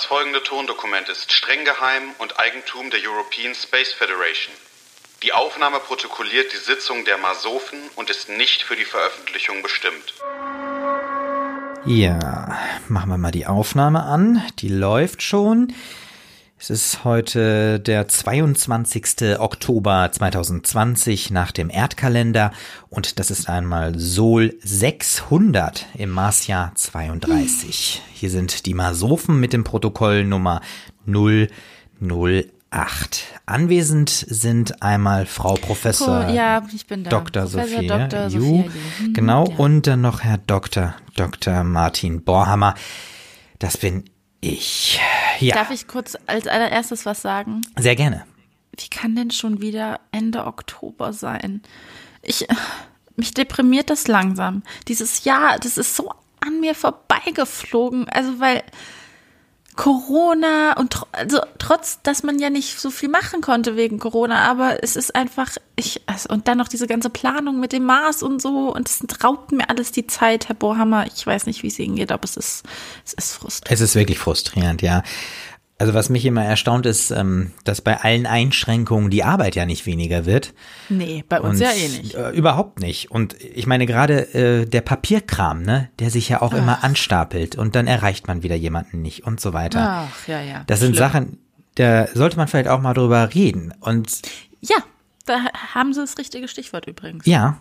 Das folgende Tondokument ist streng geheim und Eigentum der European Space Federation. Die Aufnahme protokolliert die Sitzung der Masofen und ist nicht für die Veröffentlichung bestimmt. Ja, machen wir mal die Aufnahme an. Die läuft schon. Es ist heute der 22. Oktober 2020 nach dem Erdkalender und das ist einmal Sol 600 im Marsjahr 32. Hier sind die Masofen mit dem Protokoll Nummer 008. Anwesend sind einmal Frau Professor Oh, ja, ich. Dr. Sophie, Dr. Ju, Sophia Ju. Hm, genau, ja. und dann noch Herr Dr. Dr. Martin Borhammer. Das bin ich. Ja, Darf ich kurz als allererstes was sagen? sehr gerne. Wie kann denn schon wieder Ende Oktober sein? Ich, mich deprimiert das langsam. Dieses Jahr, das ist so an mir vorbeigeflogen. Also, weil Corona und tr also trotz, dass man ja nicht so viel machen konnte wegen Corona, aber es ist einfach, ich, also, und dann noch diese ganze Planung mit dem Mars und so, und es raubt mir alles die Zeit, Herr Bohammer. Ich weiß nicht, wie es Ihnen geht, aber es ist, es ist frustrierend. Es ist wirklich frustrierend, ja. Also was mich immer erstaunt ist, ähm, dass bei allen Einschränkungen die Arbeit ja nicht weniger wird. Nee, bei uns Und, ja eh nicht. Äh, überhaupt nicht. Und ich meine gerade äh, der Papierkram, ne, der sich ja auch immer anstapelt und dann erreicht man wieder jemanden nicht und so weiter. Ach, ja, ja. das sind Schlimm. Sachen, da sollte man vielleicht auch mal drüber reden. Und Ja, da haben Sie das richtige Stichwort übrigens. ja,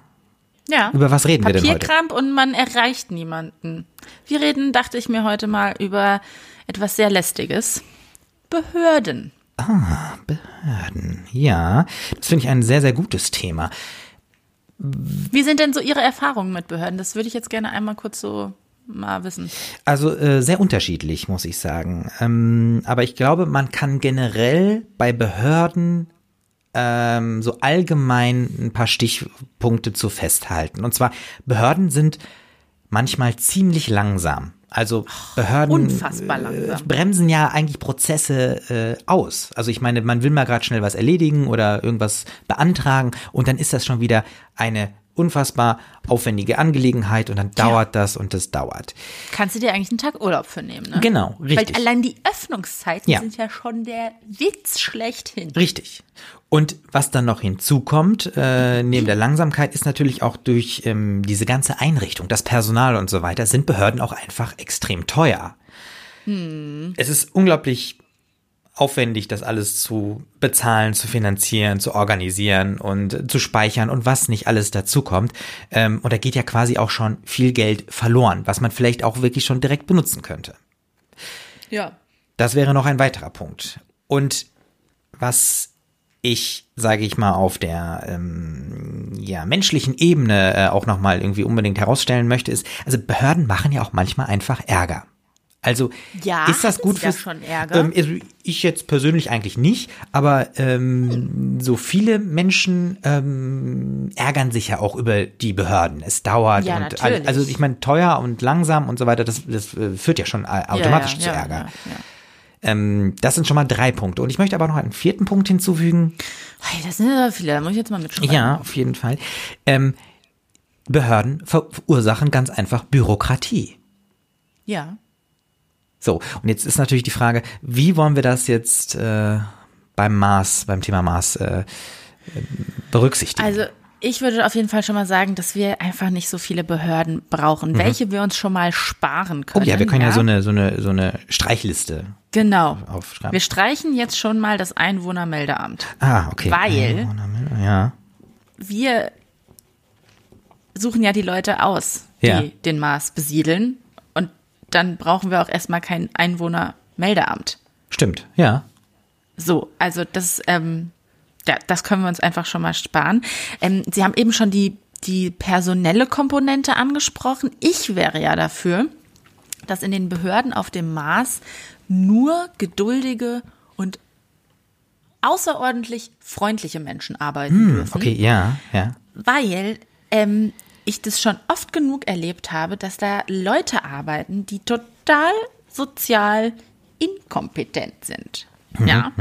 Ja. über was reden wir denn heute? Papierkramp und man erreicht niemanden. Wir reden, dachte ich mir heute mal, über etwas sehr Lästiges. Behörden. Behörden. Ja, das finde ich ein sehr, sehr gutes Thema. Wie sind denn so Ihre Erfahrungen mit Behörden? Das würde ich jetzt gerne einmal kurz so mal wissen. Also äh, sehr unterschiedlich, muss ich sagen. Ähm, aber ich glaube, man kann generell bei Behörden ähm, so allgemein ein paar Stichpunkte zu festhalten. Und zwar, Behörden sind manchmal ziemlich langsam. Also Behörden unfassbar äh, bremsen ja eigentlich Prozesse äh, aus. Also ich meine, man will mal gerade schnell was erledigen oder irgendwas beantragen und dann ist das schon wieder eine unfassbar aufwendige Angelegenheit und dann dauert das und das dauert. Kannst du dir eigentlich einen Tag Urlaub für nehmen, ne? Genau, richtig. Weil allein die Öffnungszeiten Ja. sind ja schon der Witz schlechthin. Richtig. Und was dann noch hinzukommt, äh, neben der Langsamkeit, ist natürlich auch durch ähm, diese ganze Einrichtung, das Personal und so weiter, sind Behörden auch einfach extrem teuer. Es ist unglaublich aufwendig, das alles zu bezahlen, zu finanzieren, zu organisieren und zu speichern und was nicht alles dazukommt. Ähm, und da geht ja quasi auch schon viel Geld verloren, was man vielleicht auch wirklich schon direkt benutzen könnte. Ja. Das wäre noch ein weiterer Punkt. Und was ich, sage ich mal, auf der ähm, ja, menschlichen Ebene äh, auch nochmal irgendwie unbedingt herausstellen möchte, ist, also Behörden machen ja auch manchmal einfach Ärger. Also Ja, ist das gut für schon Ärger? Ähm, also ich jetzt persönlich eigentlich nicht, aber ähm, so viele Menschen ähm, ärgern sich ja auch über die Behörden. Es dauert Ja, und natürlich. also ich meine teuer und langsam und so weiter. Das, das äh, führt ja schon äh, automatisch ja, zu ja, Ärger. Ja, ja. Ähm, das sind schon mal drei Punkte. Und ich möchte aber noch einen vierten Punkt hinzufügen. Hey, das sind ja viele, da muss ich jetzt mal mitschreiben. Ja, auf jeden Fall. Ähm, Behörden ver verursachen ganz einfach Bürokratie. Ja. So, und jetzt ist natürlich die Frage, wie wollen wir das jetzt äh, beim Maß, beim Thema Maß äh, berücksichtigen? Also ich würde auf jeden Fall schon mal sagen, dass wir einfach nicht so viele Behörden brauchen, welche wir uns schon mal sparen Mhm. oh können. ja, wir können ja, so eine so eine so eine Streichliste Genau. aufschreiben. Wir streichen jetzt schon mal das Einwohnermeldeamt. ah, okay. Weil- ja, Wir suchen ja die Leute aus, die Ja. den Mars besiedeln. Dann brauchen wir auch erstmal kein Einwohnermeldeamt. stimmt, ja. So, also das, ähm, ja, das können wir uns einfach schon mal sparen. Ähm, Sie haben eben schon die, die personelle Komponente angesprochen. Ich wäre ja dafür, dass in den Behörden auf dem Mars nur geduldige und außerordentlich freundliche Menschen arbeiten dürfen Okay, ja, ja. weil ähm, ich das schon oft genug erlebt habe, dass da Leute arbeiten, die total sozial inkompetent sind. Mhm, Ja.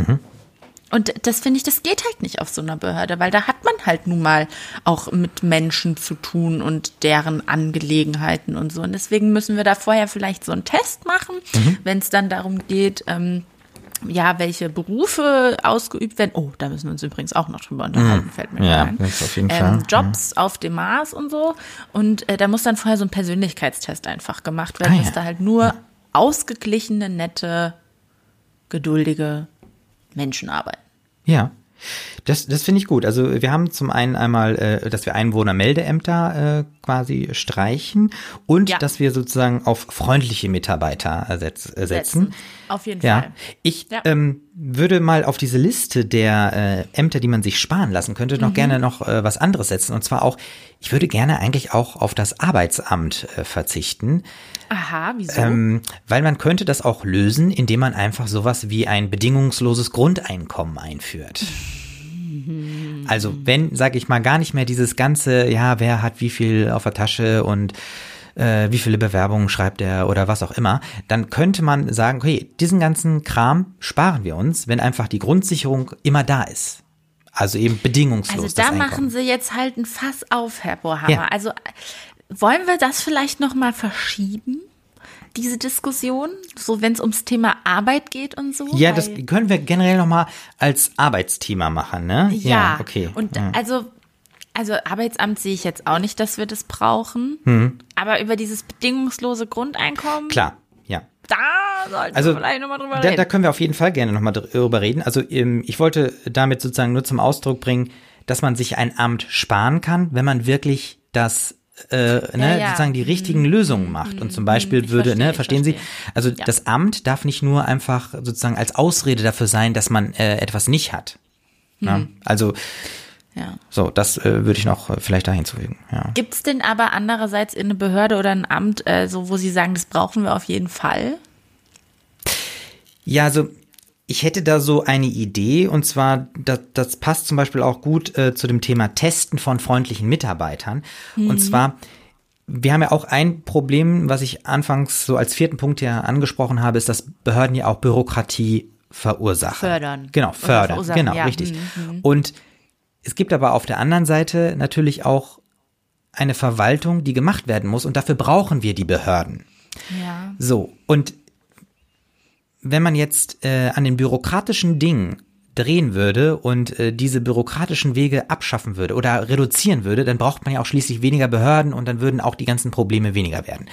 Und das finde ich, das geht halt nicht auf so einer Behörde, weil da hat man halt nun mal auch mit Menschen zu tun und deren Angelegenheiten und so. Und deswegen müssen wir da vorher vielleicht so einen Test machen, Mhm. wenn es dann darum geht, ähm, ja, welche Berufe ausgeübt werden. Oh, da müssen wir uns übrigens auch noch drüber unterhalten, fällt mir. Ja, ein. auf jeden Fall, Ähm, Jobs auf dem Mars und so. Und äh, da muss dann vorher so ein Persönlichkeitstest einfach gemacht werden, Ah, ja. dass da halt nur ausgeglichene, nette, geduldige Menschen arbeiten. Ja. Das, das finde ich gut. Also wir haben zum einen einmal, äh, dass wir Einwohnermeldeämter äh, quasi streichen und Ja. dass wir sozusagen auf freundliche Mitarbeiter setz, äh, setzen. Auf jeden Ja, Fall. ich Ja. ähm, würde mal auf diese Liste der äh, Ämter, die man sich sparen lassen könnte, Mhm. noch gerne noch äh, was anderes setzen. Und zwar auch, ich würde gerne eigentlich auch auf das Arbeitsamt äh, verzichten, Aha, wieso? ähm, weil man könnte das auch lösen, indem man einfach sowas wie ein bedingungsloses Grundeinkommen einführt. Also wenn, sage ich mal, gar nicht mehr dieses ganze, ja, wer hat wie viel auf der Tasche und äh, wie viele Bewerbungen schreibt er oder was auch immer, dann könnte man sagen, okay, diesen ganzen Kram sparen wir uns, wenn einfach die Grundsicherung immer da ist. Also eben bedingungslos. also da machen sie jetzt halt ein Fass auf, Herr Bohammer. Ja. Also wollen wir das vielleicht noch mal verschieben? Diese Diskussion, so wenn es ums Thema Arbeit geht und so. Ja, das können wir generell nochmal als Arbeitsthema machen, ne? Ja, okay. Und ja. also, also Arbeitsamt sehe ich jetzt auch nicht, dass wir das brauchen. Aber über dieses bedingungslose Grundeinkommen, Klar, ja. da sollten Also, wir vielleicht nochmal drüber Da, da reden. können wir auf jeden Fall gerne nochmal drüber reden. Also ähm, ich wollte damit sozusagen nur zum Ausdruck bringen, dass man sich ein Amt sparen kann, wenn man wirklich das äh, ne, ja. sozusagen die richtigen Lösungen macht. Und zum Beispiel Ich würde, verstehe, ne, verstehen Sie, also Ja. das Amt darf nicht nur einfach sozusagen als Ausrede dafür sein, dass man äh, etwas nicht hat. Ja, Mhm. also so, das äh, würde ich noch äh, vielleicht da hinzufügen. Ja. Gibt es denn aber andererseits in eine Behörde oder ein Amt, äh, so wo Sie sagen, das brauchen wir auf jeden Fall? Ja, also ich hätte da so eine Idee und zwar, das, das passt zum Beispiel auch gut äh, zu dem Thema Testen von freundlichen Mitarbeitern. Und zwar, wir haben ja auch ein Problem, was ich anfangs so als vierten Punkt ja angesprochen habe, ist, dass Behörden ja auch Bürokratie verursachen. Fördern. Genau, fördern. Genau, ja. richtig. Und es gibt aber auf der anderen Seite natürlich auch eine Verwaltung, die gemacht werden muss und dafür brauchen wir die Behörden. Ja. So, und wenn man jetzt äh, an den bürokratischen Dingen drehen würde und äh, diese bürokratischen Wege abschaffen würde oder reduzieren würde, dann braucht man ja auch schließlich weniger Behörden und dann würden auch die ganzen Probleme weniger werden.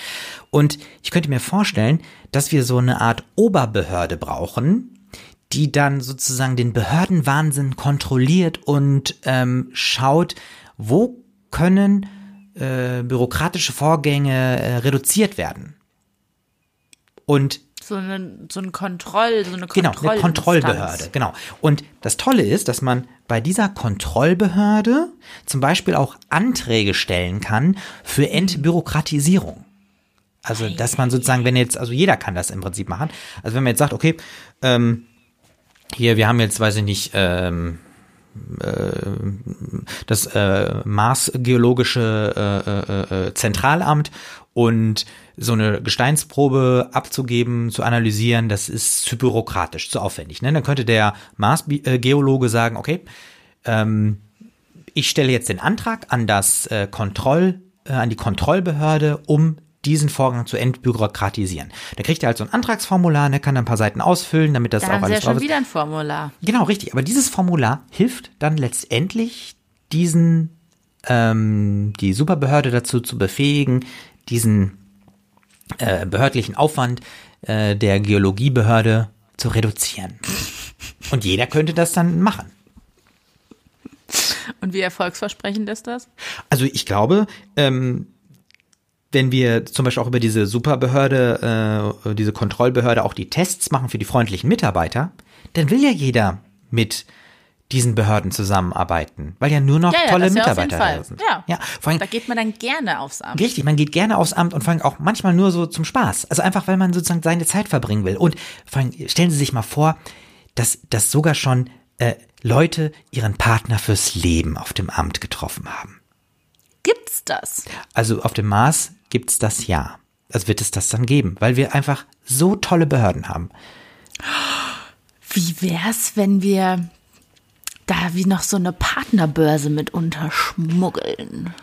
Und ich könnte mir vorstellen, dass wir so eine Art Oberbehörde brauchen, die dann sozusagen den Behördenwahnsinn kontrolliert und ähm, schaut, wo können äh, bürokratische Vorgänge äh, reduziert werden. Und So eine, so ein Kontroll, so eine Genau, eine. Kontrollbehörde, genau. Und das Tolle ist, dass man bei dieser Kontrollbehörde zum Beispiel auch Anträge stellen kann für Entbürokratisierung. Also, dass man sozusagen, wenn jetzt, also jeder kann das im Prinzip machen. Also, wenn man jetzt sagt, okay, ähm, hier, wir haben jetzt, weiß ich nicht, ähm, das äh, Marsgeologische äh, äh, äh, Zentralamt und so eine Gesteinsprobe abzugeben, zu analysieren, das ist zu bürokratisch, zu aufwendig. Ne? Dann könnte der Marsgeologe sagen, okay, ähm, ich stelle jetzt den Antrag an das äh, Kontroll, äh, an die Kontrollbehörde, um diesen Vorgang zu entbürokratisieren. Da kriegt er halt so ein Antragsformular, ne, kann ein paar Seiten ausfüllen, damit das Da auch haben Sie ja alles schon ist. wieder ein Formular. Genau, richtig. Aber dieses Formular hilft dann letztendlich diesen, ähm, die Superbehörde dazu zu befähigen, diesen äh, behördlichen Aufwand äh, der Geologiebehörde zu reduzieren. Und jeder könnte das dann machen. Und wie erfolgsversprechend ist das? Also ich glaube, ähm, wenn wir zum Beispiel auch über diese Superbehörde, äh, diese Kontrollbehörde auch die Tests machen für die freundlichen Mitarbeiter, dann will ja jeder mit diesen Behörden zusammenarbeiten, weil ja nur noch Ja, ja, tolle Mitarbeiter da sind. Ja. ja, vor allem Da geht man dann gerne aufs Amt. Richtig, man geht gerne aufs Amt und vor allem auch manchmal nur so zum Spaß. Also einfach, weil man sozusagen seine Zeit verbringen will. Und vor allem stellen Sie sich mal vor, dass, dass sogar schon äh, Leute ihren Partner fürs Leben auf dem Amt getroffen haben. Gibt's das? Also auf dem Mars gibt's das ja. Also wird es das dann geben, weil wir einfach so tolle Behörden haben. Wie wär's, wenn wir da wie noch so eine Partnerbörse mit unterschmuggeln.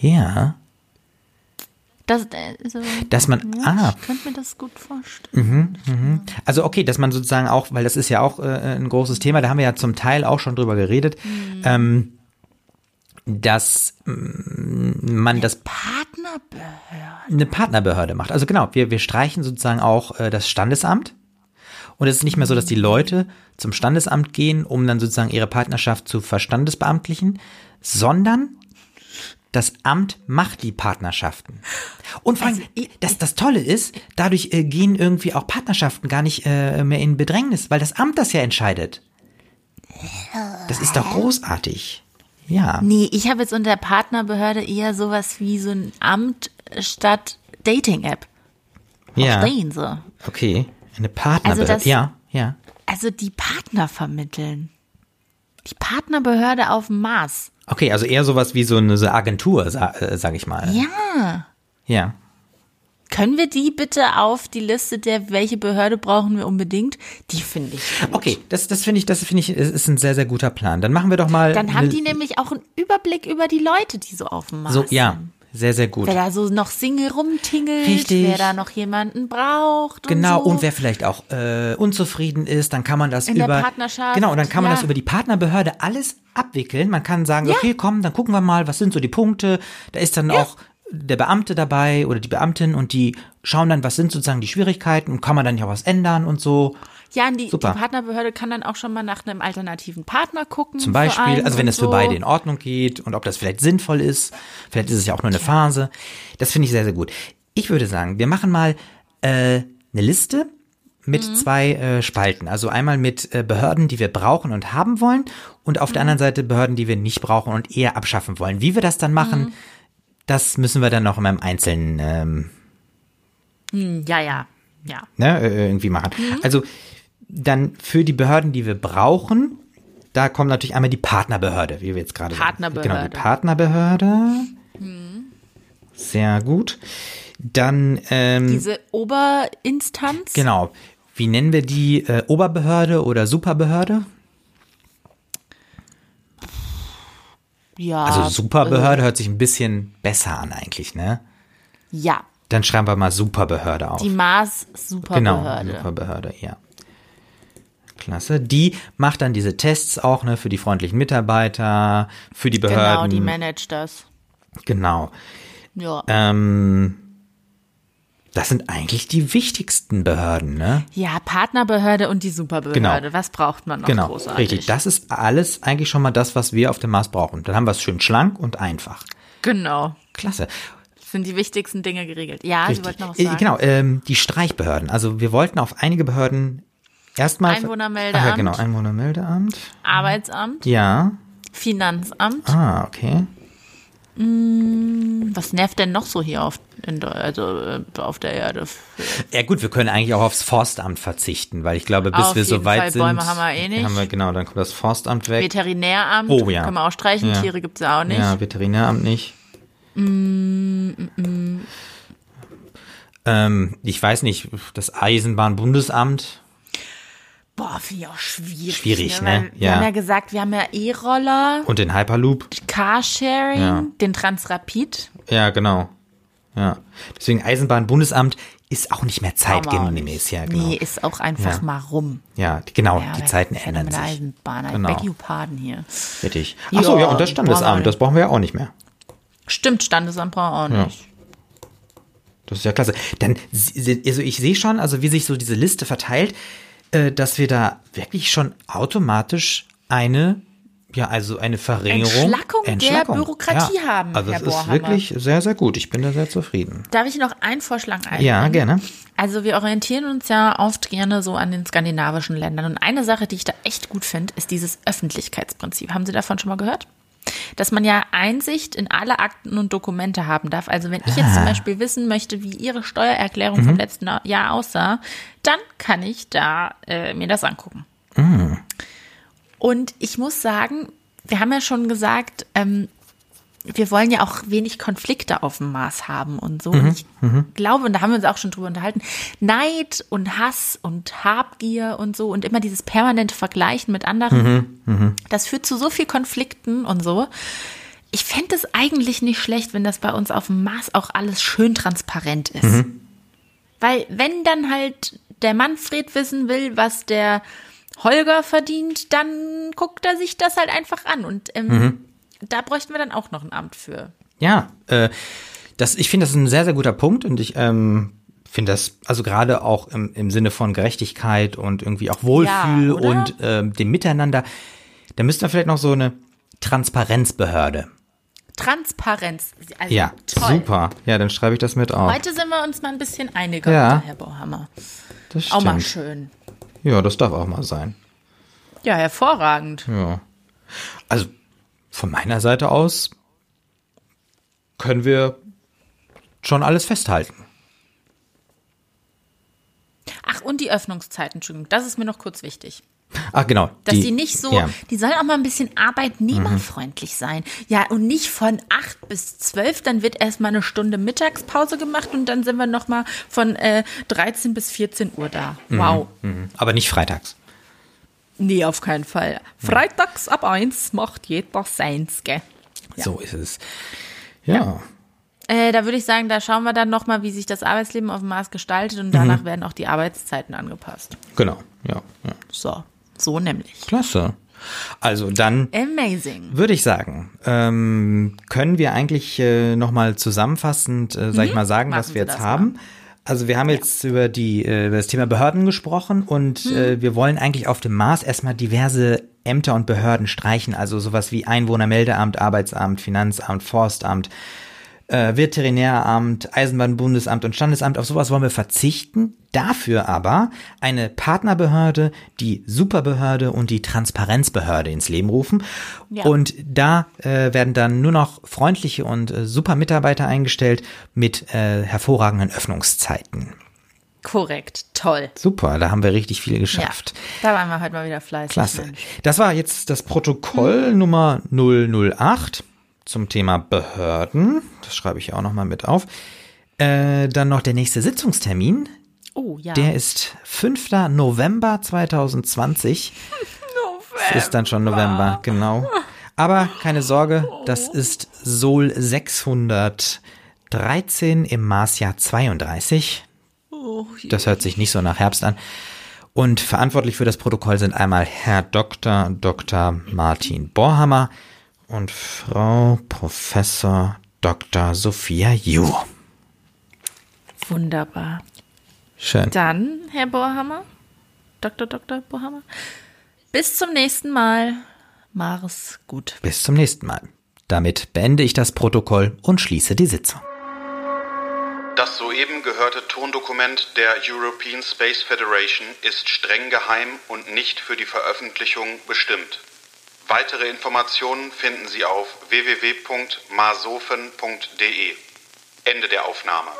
Ja. Das, äh, so, Dass man- ja, ah. Ich könnte mir das gut vorstellen. Also okay, dass man sozusagen auch, weil das ist ja auch äh, ein großes Thema, da haben wir ja zum Teil auch schon drüber geredet, ähm, dass mm, man das Partnerbörse. eine Partnerbehörde macht. Also genau, wir, wir streichen sozusagen auch äh, das Standesamt. Und es ist nicht mehr so, dass die Leute zum Standesamt gehen, um dann sozusagen ihre Partnerschaft zu verstandesbeamtlichen, sondern das Amt macht die Partnerschaften. Und vor allem, Also, das, das Tolle ist, dadurch äh, gehen irgendwie auch Partnerschaften gar nicht äh, mehr in Bedrängnis, weil das Amt das ja entscheidet. Das ist doch großartig. Ja. Nee, ich habe jetzt unter Partnerbehörde eher sowas wie so ein Amt statt Dating-App. Ja. Verstehen Sie? Okay. Eine Partnerbehörde. das- ja, ja. Also die Partner vermitteln. Die Partnerbehörde auf dem Mars. Okay, also eher sowas wie so eine Agentur, äh, sag ich mal. Ja. Ja. Können wir die bitte auf die Liste der, welche Behörde brauchen wir unbedingt? Die finde ich gut. Okay, das, das finde ich, das finde ich, ist ist ein sehr, sehr guter Plan. Dann machen wir doch mal. Dann haben die nämlich auch einen Überblick über die Leute, die so auf dem Mars so, ja, sind. Sehr, sehr gut. Wer da so noch Single rumtingelt, Richtig. wer da noch jemanden braucht. Genau, und, so. und wer vielleicht auch äh, unzufrieden ist, dann kann man das In der über Partnerschaft, genau, und dann kann man ja. das über die Partnerbehörde alles abwickeln. Man kann sagen, Ja. okay, komm, dann gucken wir mal, was sind so die Punkte. Da ist dann auch der Beamte dabei oder die Beamtin und die schauen dann, was sind sozusagen die Schwierigkeiten und kann man dann ja was ändern und so. Ja, und die, die. Partnerbehörde kann dann auch schon mal nach einem alternativen Partner gucken. Zum für Beispiel, also wenn es für so. beide in Ordnung geht und ob das vielleicht sinnvoll ist. Vielleicht ist es ja auch nur eine Phase. Das finde ich sehr, sehr gut. Ich würde sagen, wir machen mal äh, eine Liste mit Mhm. zwei äh, Spalten. Also einmal mit äh, Behörden, die wir brauchen und haben wollen und auf der Mhm. anderen Seite Behörden, die wir nicht brauchen und eher abschaffen wollen. Wie wir das dann machen, Mhm. Das müssen wir dann noch in meinem Einzelnen ähm, Hm, ja, ja, ja. ne, äh, irgendwie machen. Also dann für die Behörden, die wir brauchen, da kommt natürlich einmal die Partnerbehörde, wie wir jetzt gerade sagen. Partnerbehörde. Genau, die Partnerbehörde. Sehr gut. Dann, ähm, Diese Oberinstanz. genau, wie nennen wir die? Äh, Oberbehörde oder Superbehörde? Ja. Also Superbehörde hört sich ein bisschen besser an eigentlich, ne? Äh, ja. Dann schreiben wir mal Superbehörde auf. Die Mars Genau, Superbehörde. Superbehörde, ja. Klasse. Die macht dann diese Tests auch, ne, für die freundlichen Mitarbeiter, für die Genau, Behörden. die managt das. Genau. Ja. Ähm, das sind eigentlich die wichtigsten Behörden, ne? Ja, Partnerbehörde und die Superbehörde. Genau. Was braucht man noch Genau, großartig? richtig. Das ist alles eigentlich schon mal das, was wir auf dem Mars brauchen. Dann haben wir es schön schlank und einfach. genau. Klasse. Sind die wichtigsten Dinge geregelt. Ja, Sie Richtig. wollten noch was Äh, sagen. Genau, ähm, die Streichbehörden. Also wir wollten auf einige Behörden erstmal. Einwohnermeldeamt. Ja, genau, Einwohnermeldeamt. Arbeitsamt, Ja. Finanzamt. Ah, okay. Was nervt denn noch so hier auf, in, der- also, äh, auf der Erde? Ja gut, wir können eigentlich auch aufs Forstamt verzichten, weil ich glaube, bis Auf wir so weit Fall, sind, Bäume haben wir eh nicht. Haben wir, genau, dann kommt das Forstamt weg. Veterinäramt, Oh, ja. können wir auch streichen, Ja. Tiere gibt's ja auch nicht. Ja, Veterinäramt nicht. Ähm, ich weiß nicht, das Eisenbahnbundesamt. Boah, finde ich auch schwierig. Schwierig, ne? Weil Wir Ja. haben ja gesagt, wir haben ja E-Roller, Und den Hyperloop. Carsharing, Ja. den Transrapid. Ja, genau. Ja. Deswegen Eisenbahnbundesamt ist auch nicht mehr zeitgemäß, ja, genau. Nee, ist auch einfach Ja. mal rum. Ja, genau, Ja, die Zeiten ändern sich. Eisenbahn. I Genau. beg you pardon hier. Richtig. Ach so, Ja, und das Standesamt, das brauchen wir ja auch nicht mehr. Stimmt, Standesamt brauchen wir auch nicht. Das ist ja klasse. Dann, sie- also ich sehe schon, also wie sich so diese Liste verteilt, äh, dass wir da wirklich schon automatisch eine, ja, also eine Verringerung, Entschlackung der Bürokratie haben, Also das ist wirklich sehr, sehr gut. Ich bin da sehr zufrieden. Darf ich noch einen Vorschlag einbringen? Ja, gerne. Also wir orientieren uns ja oft gerne so an den skandinavischen Ländern. Und eine Sache, die ich da echt gut finde, ist dieses Öffentlichkeitsprinzip. Haben Sie davon schon mal gehört? Dass man ja Einsicht in alle Akten und Dokumente haben darf. Also wenn ich Ah. jetzt zum Beispiel wissen möchte, wie Ihre Steuererklärung Mhm. vom letzten Jahr aussah, dann kann ich da äh, mir das angucken. Mhm. Und ich muss sagen, wir haben ja schon gesagt, ähm, wir wollen ja auch wenig Konflikte auf dem Mars haben und so. Und ich glaube, und da haben wir uns auch schon drüber unterhalten, Neid und Hass und Habgier und so und immer dieses permanente Vergleichen mit anderen, das führt zu so viel Konflikten und so. Ich fände es eigentlich nicht schlecht, wenn das bei uns auf dem Mars auch alles schön transparent ist. Weil wenn dann halt der Manfred wissen will, was der Holger verdient, dann guckt er sich das halt einfach an. Und ähm, da bräuchten wir dann auch noch ein Amt für. Ja, äh, das, ich finde, das ist ein sehr, sehr guter Punkt und ich ähm, finde das, also gerade auch im, im Sinne von Gerechtigkeit und irgendwie auch Wohlfühl Ja, und ähm, dem Miteinander, da müsste man vielleicht noch so eine Transparenzbehörde. Transparenz. Also Ja, toll. super. Ja, dann schreibe ich das mit auf. Heute sind wir uns mal ein bisschen einiger, Ja. Herr Bauhammer. Das Auch mal stimmt. schön. Ja, das darf auch mal sein. Ja, hervorragend. Ja. Also von meiner Seite aus können wir schon alles festhalten. Ach, und die Öffnungszeiten, Entschuldigung, das ist mir noch kurz wichtig. Ach genau. Dass die, nicht so, Ja. die sollen auch mal ein bisschen arbeitnehmerfreundlich sein. Ja, und nicht von 8 bis 12, dann wird erstmal eine Stunde Mittagspause gemacht und dann sind wir nochmal von äh, 13 bis 14 Uhr da. Wow. Mhm. Aber nicht freitags. Nee, auf keinen Fall. Freitags ab 1 macht jeder seins, gell? Ja. So ist es. Ja. Äh, da würde ich sagen, da schauen wir dann nochmal, wie sich das Arbeitsleben auf dem Mars gestaltet und danach werden auch die Arbeitszeiten angepasst. Genau. Ja, ja. So, so nämlich. Klasse. Also dann Amazing. würde ich sagen, ähm, können wir eigentlich äh, nochmal zusammenfassend, äh, sag ich mal, sagen, Mhm. Machen was Sie wir jetzt haben. Also wir haben jetzt über die äh, über das Thema Behörden gesprochen und Mhm. äh, wir wollen eigentlich auf dem Mars erstmal diverse Ämter und Behörden streichen, also sowas wie Einwohnermeldeamt, Arbeitsamt, Finanzamt, Forstamt, äh, Veterinäramt, Eisenbahnbundesamt und Standesamt, auf sowas wollen wir verzichten. Dafür aber eine Partnerbehörde, die Superbehörde und die Transparenzbehörde ins Leben rufen. Ja. Und da äh, werden dann nur noch freundliche und äh, super Mitarbeiter eingestellt mit äh, hervorragenden Öffnungszeiten. Korrekt, toll. Super, da haben wir richtig viel geschafft. Ja, da waren wir heute mal wieder fleißig. Klasse. Mensch. Das war jetzt das Protokoll Nummer 008 zum Thema Behörden. Das schreibe ich auch nochmal mit auf. Äh, dann noch der nächste Sitzungstermin. Oh ja. Der ist 5. November 2020. Es ist dann schon November, genau. Aber keine Sorge, das ist Sol 613 im Marsjahr 32. Das hört sich nicht so nach Herbst an. Und verantwortlich für das Protokoll sind einmal Herr Dr. Dr. Martin Borhammer und Frau Professor Dr. Sophia Ju. Wunderbar. Schön. Dann, Herr Bohrhammer, Dr. Dr. Bohrhammer, bis zum nächsten Mal. Mars gut. Bis zum nächsten Mal. Damit beende ich das Protokoll und schließe die Sitzung. Das soeben gehörte Tondokument der European Space Federation ist streng geheim und nicht für die Veröffentlichung bestimmt. Weitere Informationen finden Sie auf www.masofen.de. Ende der Aufnahme.